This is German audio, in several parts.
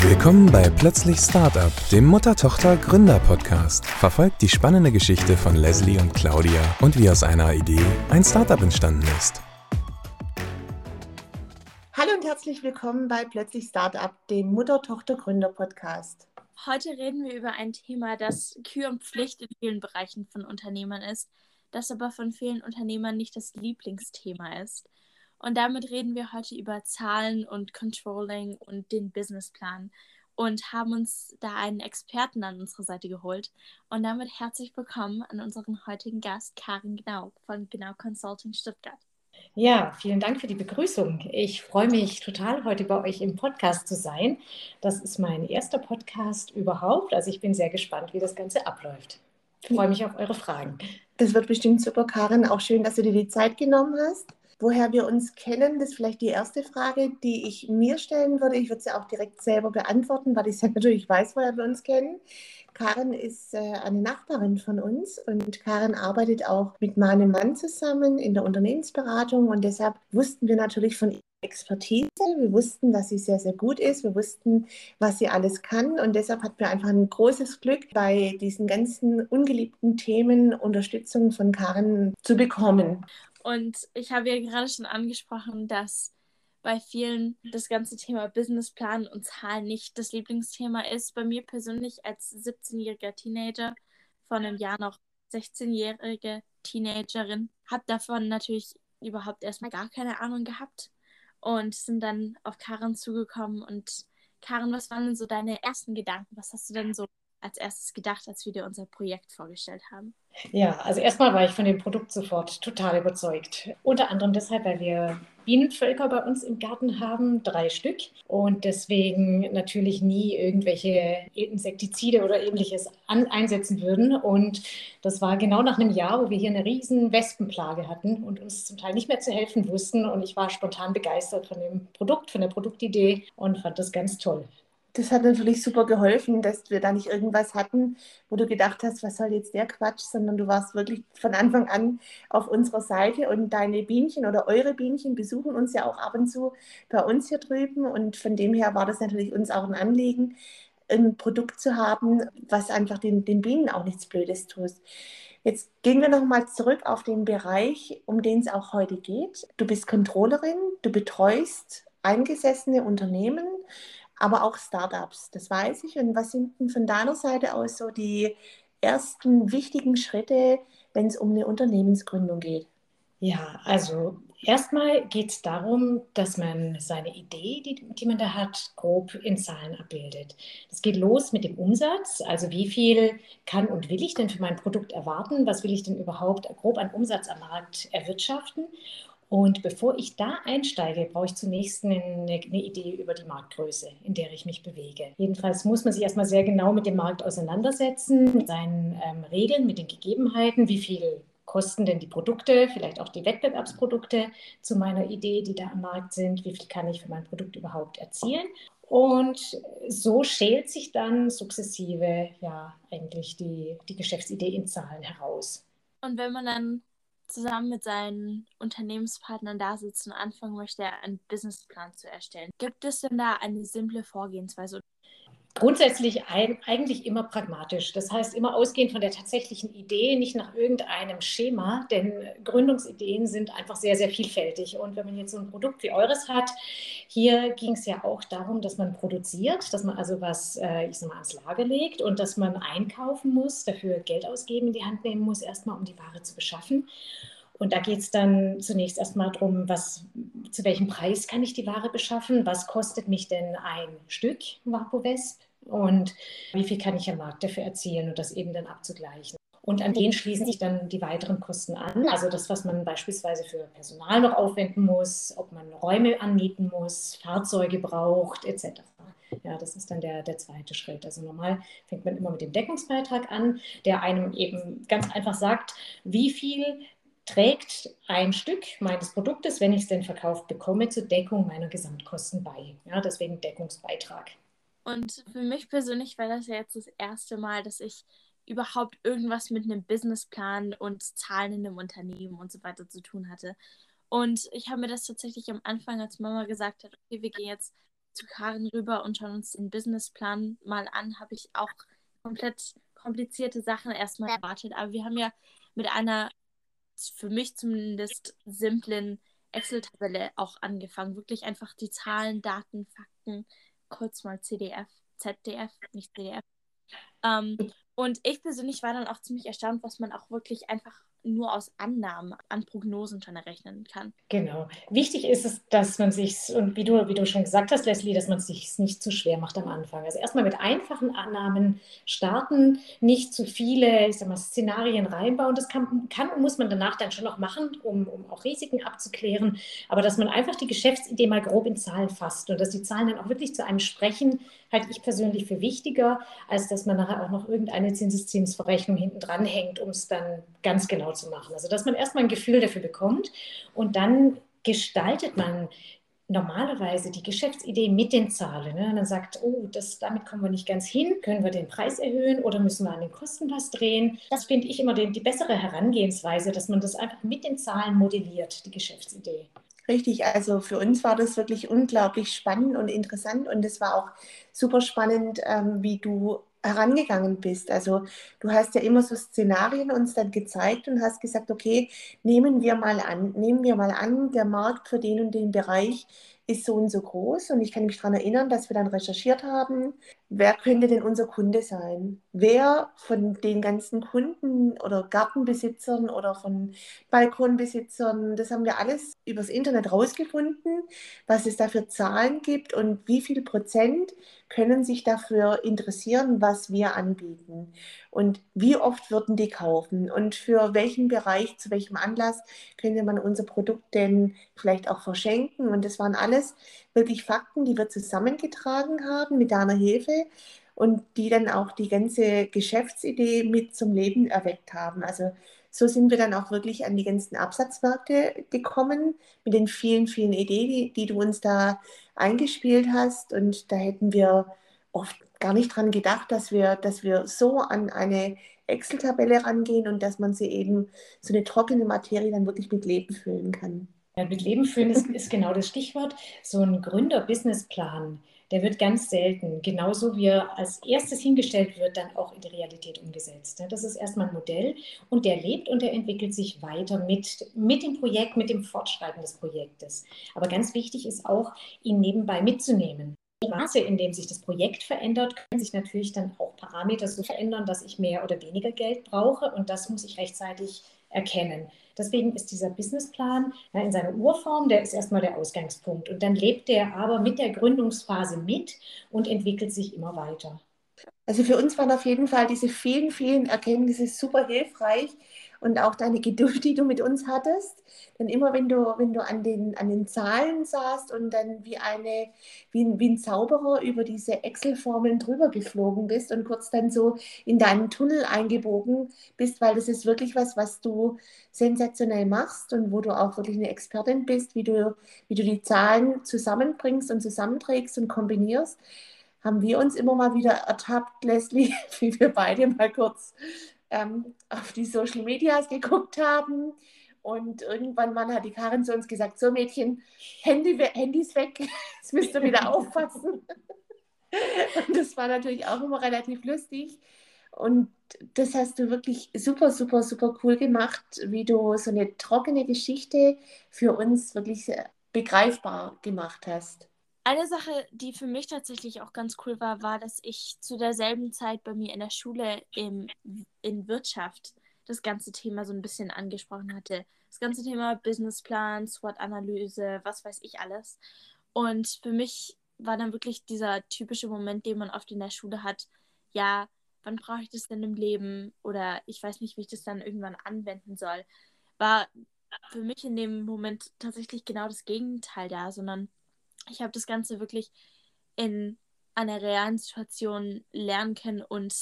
Willkommen bei Plötzlich Startup, dem Mutter-Tochter-Gründer-Podcast. Verfolgt die spannende Geschichte von Leslie und Claudia und wie aus einer Idee ein Startup entstanden ist. Hallo und herzlich willkommen bei Plötzlich Startup, dem Mutter-Tochter-Gründer-Podcast. Heute reden wir über ein Thema, das Kür und Pflicht in vielen Bereichen von Unternehmern ist, das aber von vielen Unternehmern nicht das Lieblingsthema ist. Und damit reden wir heute über Zahlen und Controlling und den Businessplan und haben uns da einen Experten an unsere Seite geholt. Und damit herzlich willkommen an unseren heutigen Gast Karin Gnau von Gnau Consulting Stuttgart. Ja, vielen Dank für die Begrüßung. Ich freue mich total, heute bei euch im Podcast zu sein. Das ist mein erster Podcast überhaupt. Also ich bin sehr gespannt, wie das Ganze abläuft. Ich freue mich auf eure Fragen. Das wird bestimmt super, Karin. Auch schön, dass du dir die Zeit genommen hast. Woher wir uns kennen, das ist vielleicht die erste Frage, die ich mir stellen würde. Ich würde sie auch direkt selber beantworten, weil ich natürlich weiß, woher wir uns kennen. Karin ist äh, eine Nachbarin von uns und Karin arbeitet auch mit meinem Mann zusammen in der Unternehmensberatung und deshalb wussten wir natürlich von ihrer Expertise. Wir wussten, dass sie sehr, sehr gut ist. Wir wussten, was sie alles kann und deshalb hatten wir einfach ein großes Glück, bei diesen ganzen ungeliebten Themen Unterstützung von Karin zu bekommen. Und ich habe ja gerade schon angesprochen, dass bei vielen das ganze Thema Businessplan und Zahlen nicht das Lieblingsthema ist. Bei mir persönlich als 17-jähriger Teenager, von einem Jahr noch 16-jährige Teenagerin, habe davon natürlich überhaupt erstmal gar keine Ahnung gehabt und sind dann auf Karen zugekommen. Und Karen, was waren denn so deine ersten Gedanken? Was hast du denn so als erstes gedacht, als wir dir unser Projekt vorgestellt haben? Ja, also erstmal war ich von dem Produkt sofort total überzeugt. Unter anderem deshalb, weil wir Bienenvölker bei uns im Garten haben, drei Stück. Und deswegen natürlich nie irgendwelche Insektizide oder ähnliches an, einsetzen würden. Und das war genau nach einem Jahr, wo wir hier eine riesen Wespenplage hatten und uns zum Teil nicht mehr zu helfen wussten. Und ich war spontan begeistert von dem Produkt, von der Produktidee und fand das ganz toll das hat natürlich super geholfen, dass wir da nicht irgendwas hatten, wo du gedacht hast, was soll jetzt der Quatsch, sondern du warst wirklich von Anfang an auf unserer Seite und deine Bienchen oder eure Bienchen besuchen uns ja auch ab und zu bei uns hier drüben und von dem her war das natürlich uns auch ein Anliegen, ein Produkt zu haben, was einfach den, den Bienen auch nichts Blödes tut. Jetzt gehen wir nochmal zurück auf den Bereich, um den es auch heute geht. Du bist Controllerin, du betreust eingesessene Unternehmen aber auch Startups, das weiß ich. Und was sind denn von deiner Seite aus so die ersten wichtigen Schritte, wenn es um eine Unternehmensgründung geht? Ja, also erstmal geht es darum, dass man seine Idee, die, die man da hat, grob in Zahlen abbildet. Das geht los mit dem Umsatz, also wie viel kann und will ich denn für mein Produkt erwarten, was will ich denn überhaupt grob an Umsatz am Markt erwirtschaften und bevor ich da einsteige, brauche ich zunächst eine, eine, Idee über die Marktgröße, in der ich mich bewege. Jedenfalls muss man sich erstmal sehr genau mit dem Markt auseinandersetzen, mit seinen ähm, Regeln, mit den Gegebenheiten, wie viel kosten denn die Produkte, vielleicht auch die Wettbewerbsprodukte zu meiner Idee, die da am Markt sind, wie viel kann ich für mein Produkt überhaupt erzielen. Und so schält sich dann sukzessive ja eigentlich die, die Geschäftsidee in Zahlen heraus. Und wenn man dann zusammen mit seinen Unternehmenspartnern da sitzt und anfangen möchte, einen Businessplan zu erstellen. Gibt es denn da eine simple Vorgehensweise? Grundsätzlich ein, eigentlich immer pragmatisch. Das heißt, immer ausgehend von der tatsächlichen Idee, nicht nach irgendeinem Schema, denn Gründungsideen sind einfach sehr, sehr vielfältig. Und wenn man jetzt so ein Produkt wie eures hat, hier ging es ja auch darum, dass man produziert, dass man also was, äh, ich sag mal, ans Lager legt und dass man einkaufen muss, dafür Geld ausgeben in die Hand nehmen muss, erstmal, um die Ware zu beschaffen. Und da geht es dann zunächst erstmal darum, was, zu welchem Preis kann ich die Ware beschaffen? Was kostet mich denn ein Stück Vapovesp? Und wie viel kann ich am Markt dafür erzielen und das eben dann abzugleichen. Und an den schließen sich dann die weiteren Kosten an, also das, was man beispielsweise für Personal noch aufwenden muss, ob man Räume anmieten muss, Fahrzeuge braucht, etc. Ja, das ist dann der, der zweite Schritt. Also normal fängt man immer mit dem Deckungsbeitrag an, der einem eben ganz einfach sagt, wie viel trägt ein Stück meines Produktes, wenn ich es denn verkauft bekomme, zur Deckung meiner Gesamtkosten bei. Ja, deswegen Deckungsbeitrag. Und für mich persönlich war das ja jetzt das erste Mal, dass ich überhaupt irgendwas mit einem Businessplan und Zahlen in einem Unternehmen und so weiter zu tun hatte. Und ich habe mir das tatsächlich am Anfang, als Mama gesagt hat, okay, wir gehen jetzt zu Karin rüber und schauen uns den Businessplan mal an. Habe ich auch komplett komplizierte Sachen erstmal erwartet. Aber wir haben ja mit einer, für mich zumindest, simplen Excel-Tabelle auch angefangen. Wirklich einfach die Zahlen, Daten, Fakten, kurz mal CDF, ZDF, nicht CDF. Ähm, und ich persönlich war dann auch ziemlich erstaunt, was man auch wirklich einfach nur aus Annahmen an Prognosen schon errechnen kann. Genau. Wichtig ist es, dass man sich, und wie du, wie du schon gesagt hast, Leslie, dass man es sich nicht zu schwer macht am Anfang. Also erstmal mit einfachen Annahmen starten, nicht zu viele ich sag mal, Szenarien reinbauen. Das kann, kann und muss man danach dann schon noch machen, um, um auch Risiken abzuklären. Aber dass man einfach die Geschäftsidee mal grob in Zahlen fasst und dass die Zahlen dann auch wirklich zu einem sprechen, halte ich persönlich für wichtiger, als dass man nachher auch noch irgendeine Zinseszinsverrechnung hinten dran hängt, um es dann ganz genau zu machen. Also dass man erstmal ein Gefühl dafür bekommt und dann gestaltet man normalerweise die Geschäftsidee mit den Zahlen. Ne? Und dann sagt, oh, das, damit kommen wir nicht ganz hin, können wir den Preis erhöhen oder müssen wir an den Kosten was drehen? Das finde ich immer die, die bessere Herangehensweise, dass man das einfach mit den Zahlen modelliert, die Geschäftsidee. Richtig, also für uns war das wirklich unglaublich spannend und interessant und es war auch super spannend, ähm, wie du herangegangen bist. Also du hast ja immer so Szenarien uns dann gezeigt und hast gesagt, okay, nehmen wir mal an, nehmen wir mal an, der Markt für den und den Bereich ist so und so groß. Und ich kann mich daran erinnern, dass wir dann recherchiert haben, wer könnte denn unser Kunde sein? Wer von den ganzen Kunden oder Gartenbesitzern oder von Balkonbesitzern, das haben wir alles übers Internet rausgefunden, was es da für Zahlen gibt und wie viel Prozent können sich dafür interessieren, was wir anbieten. Und wie oft würden die kaufen und für welchen Bereich, zu welchem Anlass könnte man unser Produkt denn vielleicht auch verschenken. Und das waren alles wirklich Fakten, die wir zusammengetragen haben mit deiner Hilfe und die dann auch die ganze Geschäftsidee mit zum Leben erweckt haben. Also so sind wir dann auch wirklich an die ganzen Absatzmärkte gekommen mit den vielen, vielen Ideen, die, die du uns da eingespielt hast. Und da hätten wir oft gar nicht dran gedacht, dass wir, dass wir so an eine Excel-Tabelle rangehen und dass man sie eben so eine trockene Materie dann wirklich mit Leben füllen kann. Ja, mit Leben füllen ist, ist genau das Stichwort. So ein Gründer-Businessplan, der wird ganz selten, genauso wie er als erstes hingestellt wird, dann auch in die Realität umgesetzt. Das ist erstmal ein Modell und der lebt und der entwickelt sich weiter mit, mit dem Projekt, mit dem Fortschreiten des Projektes. Aber ganz wichtig ist auch, ihn nebenbei mitzunehmen. Maße, in dem sich das Projekt verändert, können sich natürlich dann auch Parameter so verändern, dass ich mehr oder weniger Geld brauche und das muss ich rechtzeitig erkennen. Deswegen ist dieser Businessplan ja, in seiner Urform, der ist erstmal der Ausgangspunkt. Und dann lebt der aber mit der Gründungsphase mit und entwickelt sich immer weiter. Also für uns waren auf jeden Fall diese vielen, vielen Erkenntnisse super hilfreich, und auch deine Geduld, die du mit uns hattest. Denn immer wenn du, wenn du an, den, an den Zahlen saßt und dann wie, eine, wie, ein, wie ein Zauberer über diese Excel-Formeln drüber geflogen bist und kurz dann so in deinen Tunnel eingebogen bist, weil das ist wirklich was, was du sensationell machst und wo du auch wirklich eine Expertin bist, wie du, wie du die Zahlen zusammenbringst und zusammenträgst und kombinierst haben wir uns immer mal wieder ertappt, Leslie, wie wir beide mal kurz ähm, auf die Social Medias geguckt haben. Und irgendwann mal hat die Karin zu uns gesagt: So, Mädchen, Handy, Handys weg, jetzt müsst ihr wieder aufpassen. Und das war natürlich auch immer relativ lustig. Und das hast du wirklich super, super, super cool gemacht, wie du so eine trockene Geschichte für uns wirklich begreifbar gemacht hast. Eine Sache, die für mich tatsächlich auch ganz cool war, war, dass ich zu derselben Zeit bei mir in der Schule im, in Wirtschaft das ganze Thema so ein bisschen angesprochen hatte. Das ganze Thema Businessplan, SWOT-Analyse, was weiß ich alles. Und für mich war dann wirklich dieser typische Moment, den man oft in der Schule hat, ja, wann brauche ich das denn im Leben? Oder ich weiß nicht, wie ich das dann irgendwann anwenden soll. War für mich in dem Moment tatsächlich genau das Gegenteil da, sondern ich habe das Ganze wirklich in einer realen Situation lernen können und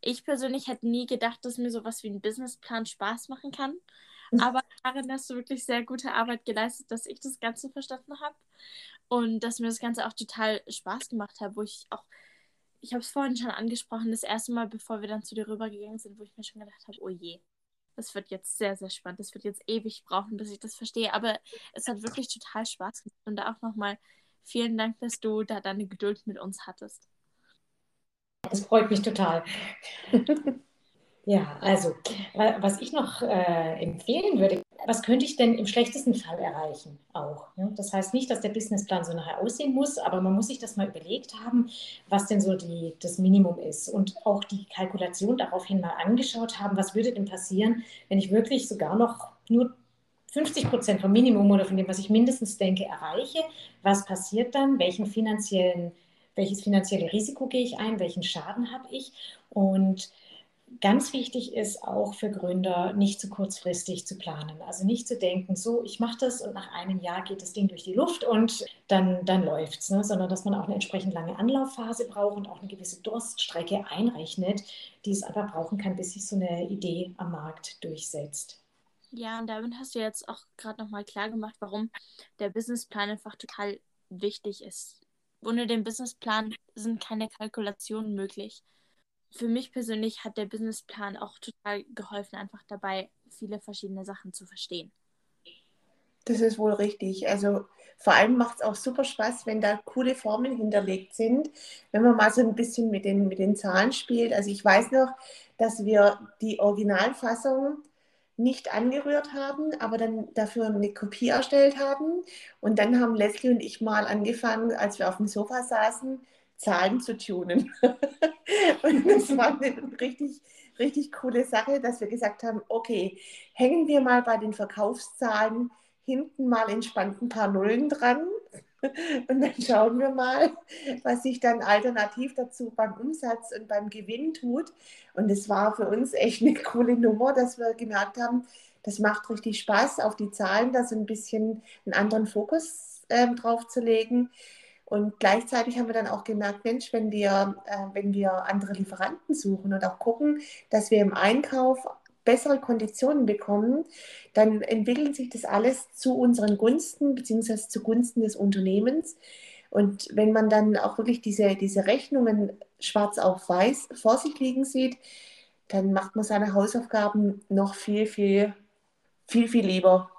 ich persönlich hätte nie gedacht, dass mir sowas wie ein Businessplan Spaß machen kann. Mhm. Aber darin hast du wirklich sehr gute Arbeit geleistet, dass ich das Ganze verstanden habe und dass mir das Ganze auch total Spaß gemacht hat, wo ich auch, ich habe es vorhin schon angesprochen, das erste Mal, bevor wir dann zu dir rübergegangen sind, wo ich mir schon gedacht habe, oh je, das wird jetzt sehr, sehr spannend. Das wird jetzt ewig brauchen, bis ich das verstehe. Aber es hat wirklich total Spaß gemacht. Und da auch nochmal vielen Dank, dass du da deine Geduld mit uns hattest. Das freut mich total. ja, also, was ich noch äh, empfehlen würde, was könnte ich denn im schlechtesten Fall erreichen auch? Ne? Das heißt nicht, dass der Businessplan so nachher aussehen muss, aber man muss sich das mal überlegt haben, was denn so die, das Minimum ist und auch die Kalkulation daraufhin mal angeschaut haben, was würde denn passieren, wenn ich wirklich sogar noch nur 50 Prozent vom Minimum oder von dem, was ich mindestens denke, erreiche. Was passiert dann? Welchen finanziellen, welches finanzielle Risiko gehe ich ein? Welchen Schaden habe ich? Und Ganz wichtig ist auch für Gründer, nicht zu kurzfristig zu planen. Also nicht zu denken, so, ich mache das und nach einem Jahr geht das Ding durch die Luft und dann, dann läuft es. Ne? Sondern dass man auch eine entsprechend lange Anlaufphase braucht und auch eine gewisse Durststrecke einrechnet, die es aber brauchen kann, bis sich so eine Idee am Markt durchsetzt. Ja, und damit hast du jetzt auch gerade nochmal klar gemacht, warum der Businessplan einfach total wichtig ist. Ohne den Businessplan sind keine Kalkulationen möglich für mich persönlich hat der Businessplan auch total geholfen, einfach dabei viele verschiedene Sachen zu verstehen. Das ist wohl richtig. Also vor allem macht es auch super Spaß, wenn da coole Formeln hinterlegt sind, wenn man mal so ein bisschen mit den, mit den Zahlen spielt. Also ich weiß noch, dass wir die Originalfassung nicht angerührt haben, aber dann dafür eine Kopie erstellt haben. Und dann haben Leslie und ich mal angefangen, als wir auf dem Sofa saßen, Zahlen zu tunen. und das war eine richtig, richtig coole Sache, dass wir gesagt haben, okay, hängen wir mal bei den Verkaufszahlen hinten mal entspannt ein paar Nullen dran. Und dann schauen wir mal, was sich dann alternativ dazu beim Umsatz und beim Gewinn tut. Und es war für uns echt eine coole Nummer, dass wir gemerkt haben, das macht richtig Spaß, auf die Zahlen da so ein bisschen einen anderen Fokus äh, drauf zu legen. Und gleichzeitig haben wir dann auch gemerkt, Mensch, wenn wir, äh, wenn wir andere Lieferanten suchen und auch gucken, dass wir im Einkauf bessere Konditionen bekommen, dann entwickelt sich das alles zu unseren Gunsten bzw. zugunsten des Unternehmens. Und wenn man dann auch wirklich diese, diese Rechnungen schwarz auf weiß vor sich liegen sieht, dann macht man seine Hausaufgaben noch viel, viel, viel, viel lieber.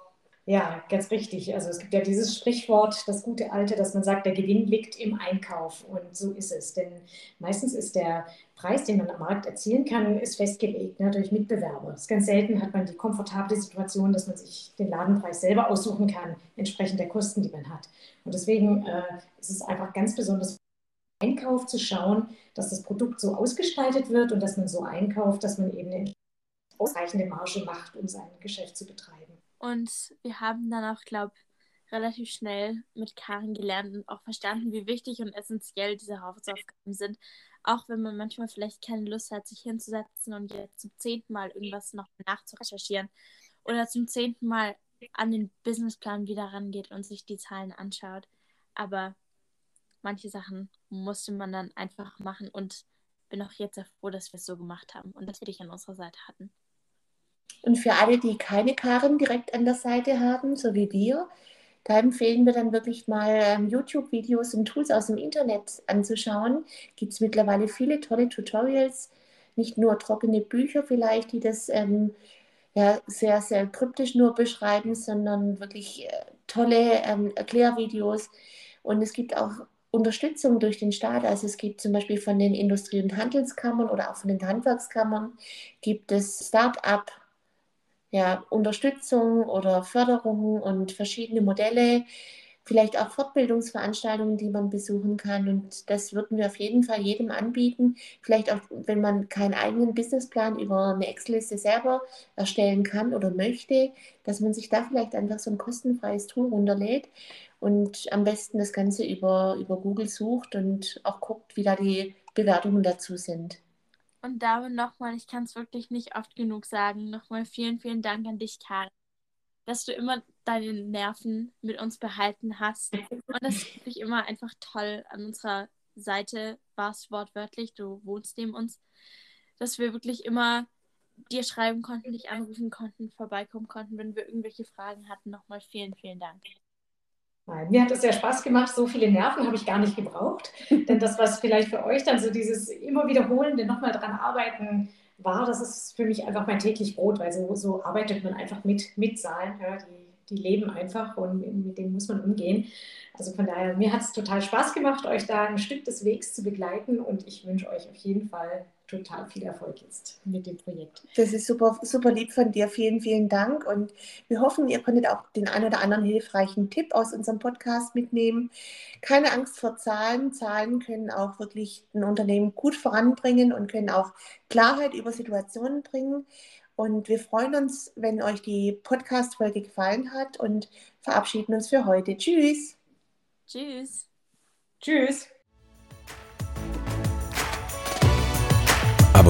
Ja, ganz richtig. Also es gibt ja dieses Sprichwort, das gute alte, dass man sagt, der Gewinn liegt im Einkauf. Und so ist es. Denn meistens ist der Preis, den man am Markt erzielen kann, ist festgelegt ne, durch Mitbewerber. Ganz selten hat man die komfortable Situation, dass man sich den Ladenpreis selber aussuchen kann, entsprechend der Kosten, die man hat. Und deswegen äh, ist es einfach ganz besonders Einkauf zu schauen, dass das Produkt so ausgestaltet wird und dass man so einkauft, dass man eben eine ausreichende Marge macht, um sein Geschäft zu betreiben. Und wir haben dann auch, glaube relativ schnell mit Karin gelernt und auch verstanden, wie wichtig und essentiell diese Hausaufgaben sind. Auch wenn man manchmal vielleicht keine Lust hat, sich hinzusetzen und jetzt zum zehnten Mal irgendwas noch nachzurecherchieren oder zum zehnten Mal an den Businessplan wieder rangeht und sich die Zahlen anschaut. Aber manche Sachen musste man dann einfach machen und bin auch jetzt sehr froh, dass wir es so gemacht haben und dass wir dich an unserer Seite hatten. Und für alle, die keine Karren direkt an der Seite haben, so wie wir, da empfehlen wir dann wirklich mal ähm, YouTube-Videos und Tools aus dem Internet anzuschauen. Gibt es mittlerweile viele tolle Tutorials, nicht nur trockene Bücher vielleicht, die das ähm, ja, sehr, sehr kryptisch nur beschreiben, sondern wirklich äh, tolle ähm, Erklärvideos. Und es gibt auch Unterstützung durch den Staat. Also es gibt zum Beispiel von den Industrie- und Handelskammern oder auch von den Handwerkskammern gibt es Start-up ja, Unterstützung oder Förderung und verschiedene Modelle, vielleicht auch Fortbildungsveranstaltungen, die man besuchen kann. Und das würden wir auf jeden Fall jedem anbieten. Vielleicht auch, wenn man keinen eigenen Businessplan über eine Excel-Liste selber erstellen kann oder möchte, dass man sich da vielleicht einfach so ein kostenfreies Tool runterlädt und am besten das Ganze über, über Google sucht und auch guckt, wie da die Bewertungen dazu sind. Und damit nochmal, ich kann es wirklich nicht oft genug sagen, nochmal vielen, vielen Dank an dich, Karin, dass du immer deine Nerven mit uns behalten hast. Und das ist wirklich immer einfach toll an unserer Seite warst wortwörtlich, du wohnst neben uns, dass wir wirklich immer dir schreiben konnten, dich anrufen konnten, vorbeikommen konnten, wenn wir irgendwelche Fragen hatten. Nochmal vielen, vielen Dank. Mir hat es sehr Spaß gemacht. So viele Nerven habe ich gar nicht gebraucht. Denn das, was vielleicht für euch dann so dieses immer wiederholende nochmal dran arbeiten war, das ist für mich einfach mein täglich Brot, weil so, so arbeitet man einfach mit, mit Zahlen. Ja, die, die leben einfach und mit denen muss man umgehen. Also von daher, mir hat es total Spaß gemacht, euch da ein Stück des Wegs zu begleiten und ich wünsche euch auf jeden Fall total viel Erfolg jetzt mit dem Projekt. Das ist super, super lieb von dir. Vielen, vielen Dank. Und wir hoffen, ihr konntet auch den ein oder anderen hilfreichen Tipp aus unserem Podcast mitnehmen. Keine Angst vor Zahlen. Zahlen können auch wirklich ein Unternehmen gut voranbringen und können auch Klarheit über Situationen bringen. Und wir freuen uns, wenn euch die Podcast-Folge gefallen hat und verabschieden uns für heute. Tschüss. Tschüss. Tschüss.